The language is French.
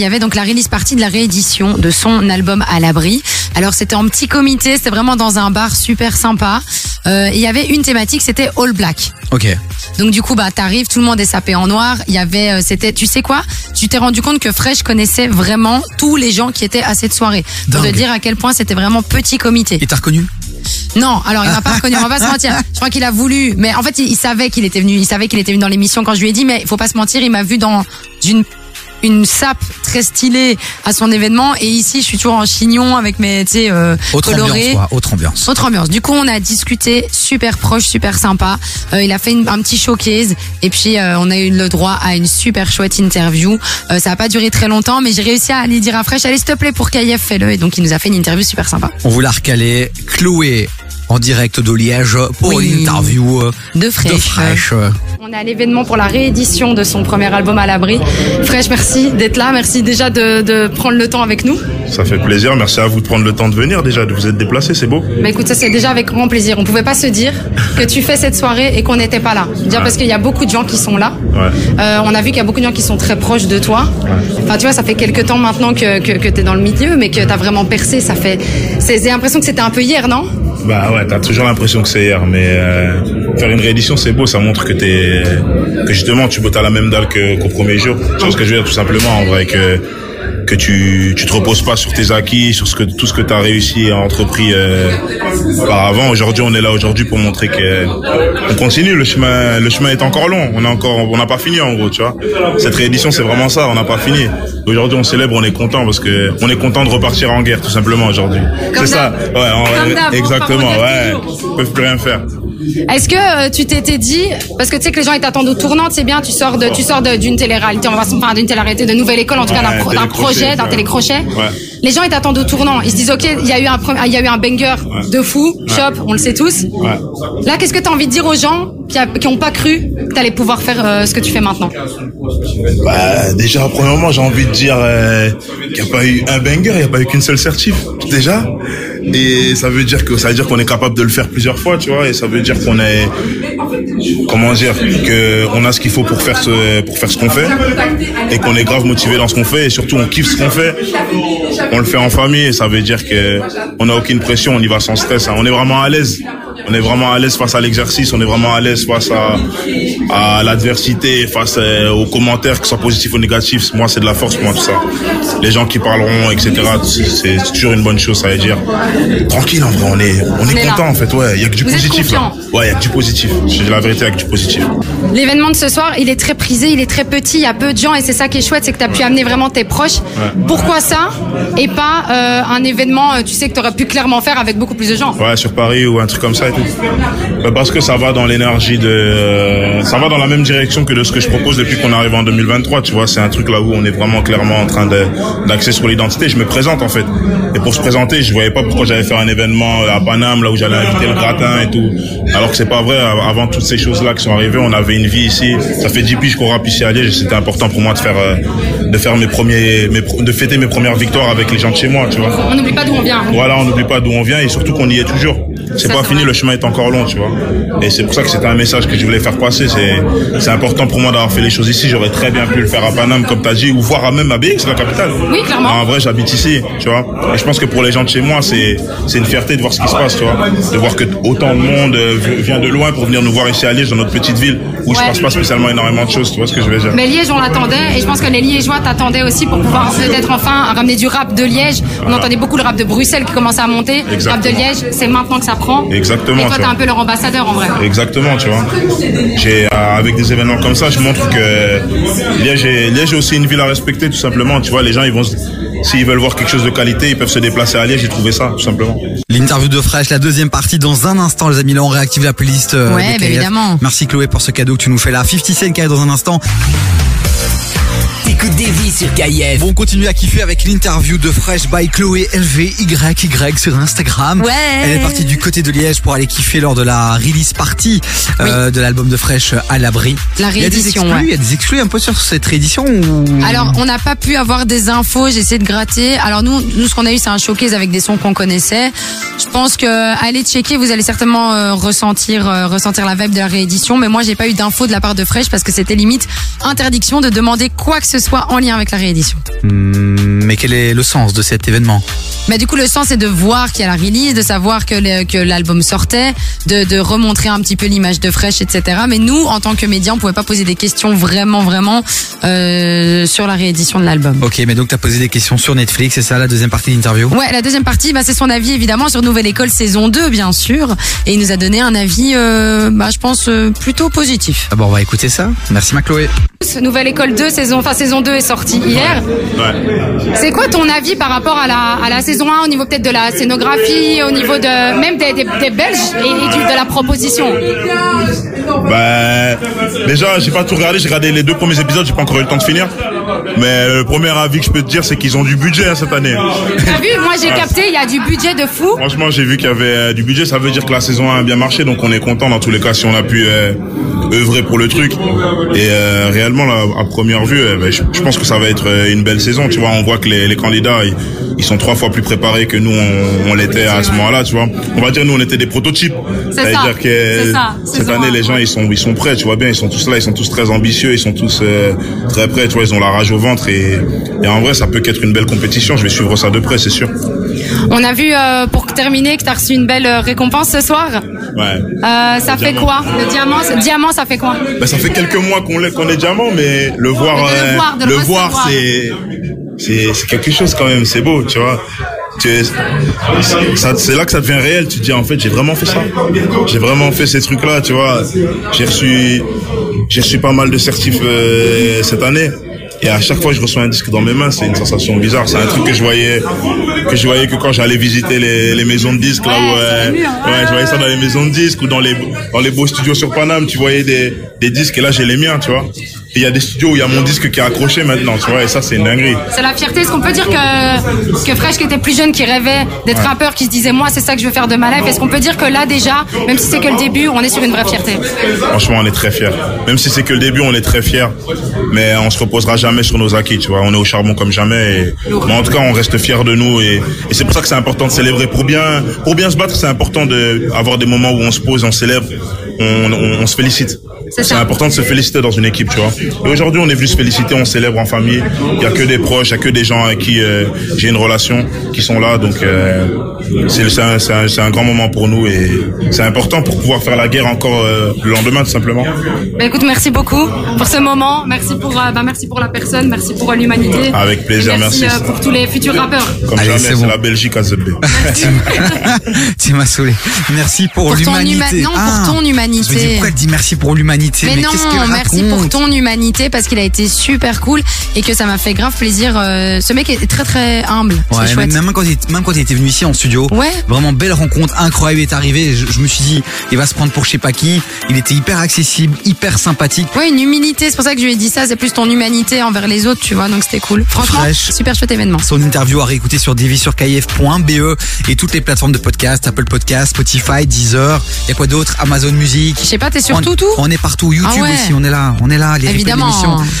il y avait donc la release partie de la réédition de son album à l'abri. Alors c'était en petit comité, c'était vraiment dans un bar super sympa. Euh, et il y avait une thématique, c'était All Black. Ok. Donc du coup, bah t'arrives, tout le monde est sapé en noir. Il y avait, euh, c'était, tu sais quoi? Tu t'es rendu compte que Fresh connaissait vraiment tous les gens qui étaient à cette soirée. Pour te dire à quel point c'était vraiment petit comité. Et t'as reconnu? Non, alors il m'a pas reconnu, on va pas se mentir. Je crois qu'il a voulu, mais en fait il, il savait qu'il était venu, il savait qu'il était venu dans l'émission quand je lui ai dit, mais il faut pas se mentir, il m'a vu dans une une sape très stylée à son événement et ici je suis toujours en chignon avec mes tu sais euh, Autre colorés. ambiance, quoi, autre ambiance. Autre ambiance. Du coup, on a discuté super proche, super sympa. Euh, il a fait une- un petit showcase et puis euh, on a eu le droit à une super chouette interview. Euh, ça a pas duré très longtemps, mais j'ai réussi à aller dire à Fresh, allez s'il te plaît pour KIF fais-le. Et donc il nous a fait une interview super sympa. On vous l'a recalé. Chloé en direct de Liège pour Oui. une interview euh, De Fresh. de fraîche. On est à l'événement pour la réédition de son premier album à l'abri. Fresh, merci d'être là. Merci déjà de, de prendre le temps avec nous. Ça fait plaisir. Merci à vous de prendre le temps de venir déjà, de vous être déplacé, c'est beau. Bah écoute, ça c'est déjà avec grand plaisir. On pouvait pas se dire que tu fais cette soirée et qu'on n'était pas là. Dire parce qu'il y a beaucoup de gens qui sont là. Ouais. Euh, on a vu qu'il y a beaucoup de gens qui sont très proches de toi. Enfin, tu vois, ça fait quelques temps maintenant que, que, que tu es dans le milieu, mais que tu as vraiment percé. Ça fait. c'est- J'ai l'impression que c'était un peu hier, non? Bah ouais, t'as toujours l'impression que c'est hier, mais euh, faire une réédition c'est beau, ça montre que t'es, que justement tu bottes à la même dalle qu'au premier jour. C'est ce que je veux dire tout simplement en vrai que que tu tu te reposes pas sur tes acquis, sur ce que tout ce que t'as réussi et entrepris euh, auparavant. Aujourd'hui, on est là aujourd'hui pour montrer que on continue. Le chemin le chemin est encore long. On a encore on n'a pas fini en gros, tu vois. Cette réédition c'est vraiment ça, on n'a pas fini. Aujourd'hui, on célèbre, on est content parce que on est content de repartir en guerre tout simplement aujourd'hui. C'est ça. Ouais, on exactement. Ouais, ils peuvent plus rien faire. Est-ce que euh, tu t'étais dit, parce que tu sais que les gens ils t'attendent au tournant, c'est bien, tu sors de, tu sors d'une télé-réalité, on va enfin, d'une télé-réalité, de nouvelle école, en tout cas d'un Ouais, projet, d'un télécrochet. Ouais. Les gens ils t'attendent au tournant, ils se disent ok, il y a eu un, il y a eu un banger de fou, shop, on le sait tous. Ouais. Là, qu'est-ce que tu as envie de dire aux gens qui, a- qui ont pas cru que t'allais pouvoir faire euh, ce que tu fais maintenant? Bah, déjà, premièrement, j'ai envie de dire euh, qu'il n'y a pas eu un banger, il n'y a pas eu qu'une seule certif, déjà. Et ça veut dire que ça veut dire qu'on est capable de le faire plusieurs fois, tu vois. Et ça veut dire qu'on est, comment dire, que on a ce qu'il faut pour faire ce, pour faire ce qu'on fait, et qu'on est grave motivé dans ce qu'on fait, et surtout on kiffe ce qu'on fait. On le fait en famille, et ça veut dire que on n'a aucune pression, on y va sans stress. hein. On est vraiment à l'aise. On est vraiment à l'aise face à l'exercice, on est vraiment à l'aise face à, à l'adversité, face euh, aux commentaires, que ce soit positifs ou négatifs. Moi, c'est de la force pour moi, tout ça. Les gens qui parleront, etc., c'est- toujours une bonne chose, ça veut dire. Tranquille, en vrai, on est, on est est là. content, en fait, ouais. Il y a que du Vous positif, là. Ouais, il y a que du positif. Je dis la vérité, il y a que du positif. L'événement de ce soir, il est très prisé, il est très petit, il y a peu de gens et c'est ça qui est chouette, c'est que tu as pu amener vraiment tes proches. Pourquoi ça et pas euh, un événement, euh, tu sais, que tu aurais pu clairement faire avec beaucoup plus de gens? Ouais, sur Paris ou un truc comme ça et tout. Bah, parce que ça va dans l'énergie de, euh, ça va dans la même direction que de ce que je propose depuis qu'on arrive en 2023. Tu vois, c'est un truc là où on est vraiment clairement en train d'axer sur l'identité. Je me présente en fait. Et pour se présenter, je voyais pas pourquoi j'allais faire un événement à Paname là où j'allais inviter le gratin et tout. Alors que c'est pas vrai. Avant toutes ces choses là qui sont arrivées, on avait une vie ici. Ça fait 10 piges qu'on rappe ici à Liège. et C'était important pour moi de faire, euh, de faire mes premiers, mes, de fêter mes premières victoires avec les gens de chez moi. Tu vois. On n'oublie pas d'où on vient. Voilà, on n'oublie pas d'où on vient et surtout qu'on y est toujours. C'est pas fini, le chemin est encore long, tu vois. Et c'est pour ça que c'était un message que je voulais faire passer. C'est, c'est important pour moi d'avoir fait les choses ici. J'aurais très bien pu le faire à Paname, comme t'as dit, ou voir à même à BX, la capitale. Oui, clairement. En vrai, j'habite ici, tu vois. Et je pense que pour les gens de chez moi, c'est, c'est une fierté de voir ce qui se passe, tu vois. De voir que autant de monde euh, vient de loin pour venir nous voir ici à Liège, dans notre petite ville, où il se Ouais. passe pas spécialement énormément de choses, tu vois ce que je veux dire. Mais Liège, on l'attendait et je pense que les Liégeois t'attendaient aussi pour pouvoir peut-être enfin ramener du rap de Liège. On entendait beaucoup le rap de Bruxelles qui commençait à monter. Le rap de. Liège, c'est maintenant que ça prend. Exactement, Et toi, tu t'es un peu leur ambassadeur en vrai. Exactement, tu vois. J'ai euh, avec des événements comme ça, je montre que Liège est, Liège est aussi une ville à respecter tout simplement. Tu vois, les gens ils vont se- s'ils veulent voir quelque chose de qualité, ils peuvent se déplacer à Liège et trouver ça tout simplement. L'interview de Fresh, la deuxième partie dans un instant, les amis. Là, on réactive la playlist. euh, Ouais, des bah, évidemment. Merci Chloé pour ce cadeau que tu nous fais là. 50 Cent qui arrive dans un instant. T'écoutes des vies sur KIF. Bon, on continue à kiffer avec l'interview de Fresh by Chloé LVYY sur Instagram. Ouais. Elle est partie du côté de Liège pour aller kiffer lors de la release party euh, de l'album de Fresh à l'abri. La Il y a des réédition, exclus, ouais. il y a des exclus un peu sur cette réédition ou... Alors, on n'a pas pu avoir des infos, j'ai essayé de gratter. Alors nous, nous ce qu'on a eu, c'est un showcase avec des sons qu'on connaissait. Je pense que allez checker, vous allez certainement euh, ressentir euh, ressentir la vibe de la réédition. Mais moi, j'ai pas eu d'infos de la part de Fresh parce que c'était limite interdiction de demander quoi que ce soit soit en lien avec la réédition. Hmm, mais quel est le sens de cet événement? Mais du coup, le sens, c'est de voir qu'il y a la release, de savoir que le- que l'album sortait, de, de remontrer un petit peu l'image de Fresh, etc. Mais nous, en tant que médias, on pouvait pas poser des questions vraiment, vraiment euh, sur la réédition de l'album. Ok, mais donc t'as posé des questions sur Netflix, c'est ça la deuxième partie de l'interview? Ouais, la deuxième partie, bah, c'est son avis évidemment sur Nouvelle École saison 2, bien sûr. Et il nous a donné un avis, euh, bah, je pense, euh, plutôt positif. Ah bon, on va écouter ça. Merci Macloé. Nouvelle École 2, saison, enfin saison 2 est sortie hier. Ouais. C'est quoi ton avis par rapport à la, à la saison 1 au niveau peut-être de la scénographie, au niveau de même des, des, des Belges et, et du- de la proposition? Bah, déjà, j'ai pas tout regardé. J'ai regardé les deux premiers épisodes. J'ai pas encore eu le temps de finir. Mais le premier avis que je peux te dire, c'est qu'ils ont du budget hein, cette année. T'as vu? Moi j'ai capté, il y a du budget de fou. Franchement, j'ai vu qu'il y avait euh, du budget. Ça veut dire que la saison 1 a bien marché. Donc, on est content dans tous les cas si on a pu euh, œuvrer pour le truc. Et euh, réellement, là, à première vue, euh, ben, je, je pense que ça va être euh, une belle saison. Tu vois, on voit que les, les candidats, ils, ils sont trois fois plus préparés que nous, on, on l'était à ce moment-là. Tu vois, on va dire nous, on était des prototypes. C'est veut ça. dire que ça. cette année, les gens, ils sont, ils sont prêts. Tu vois bien, ils sont tous là, ils sont tous très ambitieux, ils sont tous euh, très prêts. Tu vois, ils ont la rage au ventre et, et en vrai, ça peut qu'être une belle compétition. Je vais suivre ça de près, c'est sûr. On a vu euh, pour terminer que t'as reçu une belle euh, récompense ce soir. Ouais. Euh, ça fait diamant. quoi? Le diamant, diamant, ça fait quoi? Ben, ça fait quelques mois qu'on est, qu'on est diamant, mais le voir, de le euh, voir, le recevoir. c'est, c'est, c'est quelque chose quand même. C'est beau, tu vois. C'est là que ça devient réel. Tu te dis en fait, j'ai vraiment fait ça. J'ai vraiment fait ces trucs-là, tu vois. J'ai reçu, j'ai reçu pas mal de certifs euh, cette année. Et à chaque fois que je reçois un disque dans mes mains, c'est une sensation bizarre. C'est un truc que je voyais, que je voyais que quand j'allais visiter les, les maisons de disques là où, euh, ouais, je voyais ça dans les maisons de disques ou dans les, dans les beaux studios sur Paname. Tu voyais des, des disques et là j'ai les miens, tu vois. Il y a des studios où il y a mon disque qui est accroché maintenant, tu vois. Et ça c'est une dinguerie. C'est la fierté. Est-ce qu'on peut dire que, que Fresh, qui était plus jeune, qui rêvait d'être rappeur, qui se disait moi c'est ça que je veux faire de ma life, est-ce qu'on peut dire que là déjà, même si c'est que le début, on est sur une vraie fierté? Franchement, on est très fiers. Même si c'est que le début, on est très fiers. Mais on se reposera jamais sur nos acquis, tu vois. On est au charbon comme jamais. Et... Mais en tout cas, on reste fiers de nous. Et, et c'est pour ça que c'est important de célébrer. Pour bien, pour bien se battre, c'est important d'avoir des moments où on se pose, on célèbre, on, on, on se félicite. C'est important de se féliciter dans une équipe, tu vois. Et aujourd'hui, on est venu se féliciter, on célèbre en famille. Il y a que des proches, il y a que des gens avec qui euh, j'ai une relation qui sont là. Donc, euh, c'est un, grand moment pour nous et c'est important pour pouvoir faire la guerre encore euh, le lendemain, tout simplement. Bah, écoute, merci beaucoup pour ce moment. Merci pour, euh, bah, merci pour la personne. Merci pour euh, l'humanité. Avec plaisir, Et merci. merci. euh, pour tous les futurs rappeurs. Comme Allez, jamais, c'est bon. la Belgique à ZB. tu m'as saoulé. Merci pour, Pour ton l'humanité. huma- non, pour Ah, ton Je me dis humanité. pourquoi elle dit merci pour l'humanité Mais, non, qu'elle merci pour ton humanité parce qu'il a été super cool et que ça m'a fait grave plaisir. euh, ce mec est très très humble. Ouais, c'est même, chouette. même quand il, même quand il était venu ici en studio, Ouais. vraiment belle rencontre, incroyable, il est arrivé. Je, je me suis dit, il va se prendre pour je sais pas qui. Il était hyper accessible, hyper sympathique. Ouais, une humilité. C'est pour ça que je lui ai dit ça. C'est plus ton humanité envers les autres, tu vois. Donc c'était cool. Franchement, super chouette événement. Son interview à réécouter sur divisurkf.be E et toutes les plateformes de podcast, Apple Podcast, Spotify, Deezer. Il y a quoi d'autre? Amazon Music. Je sais pas, t'es sur on, tout, tout? On est partout. YouTube Ah ouais. aussi, on est là. On est là. Les Évidemment.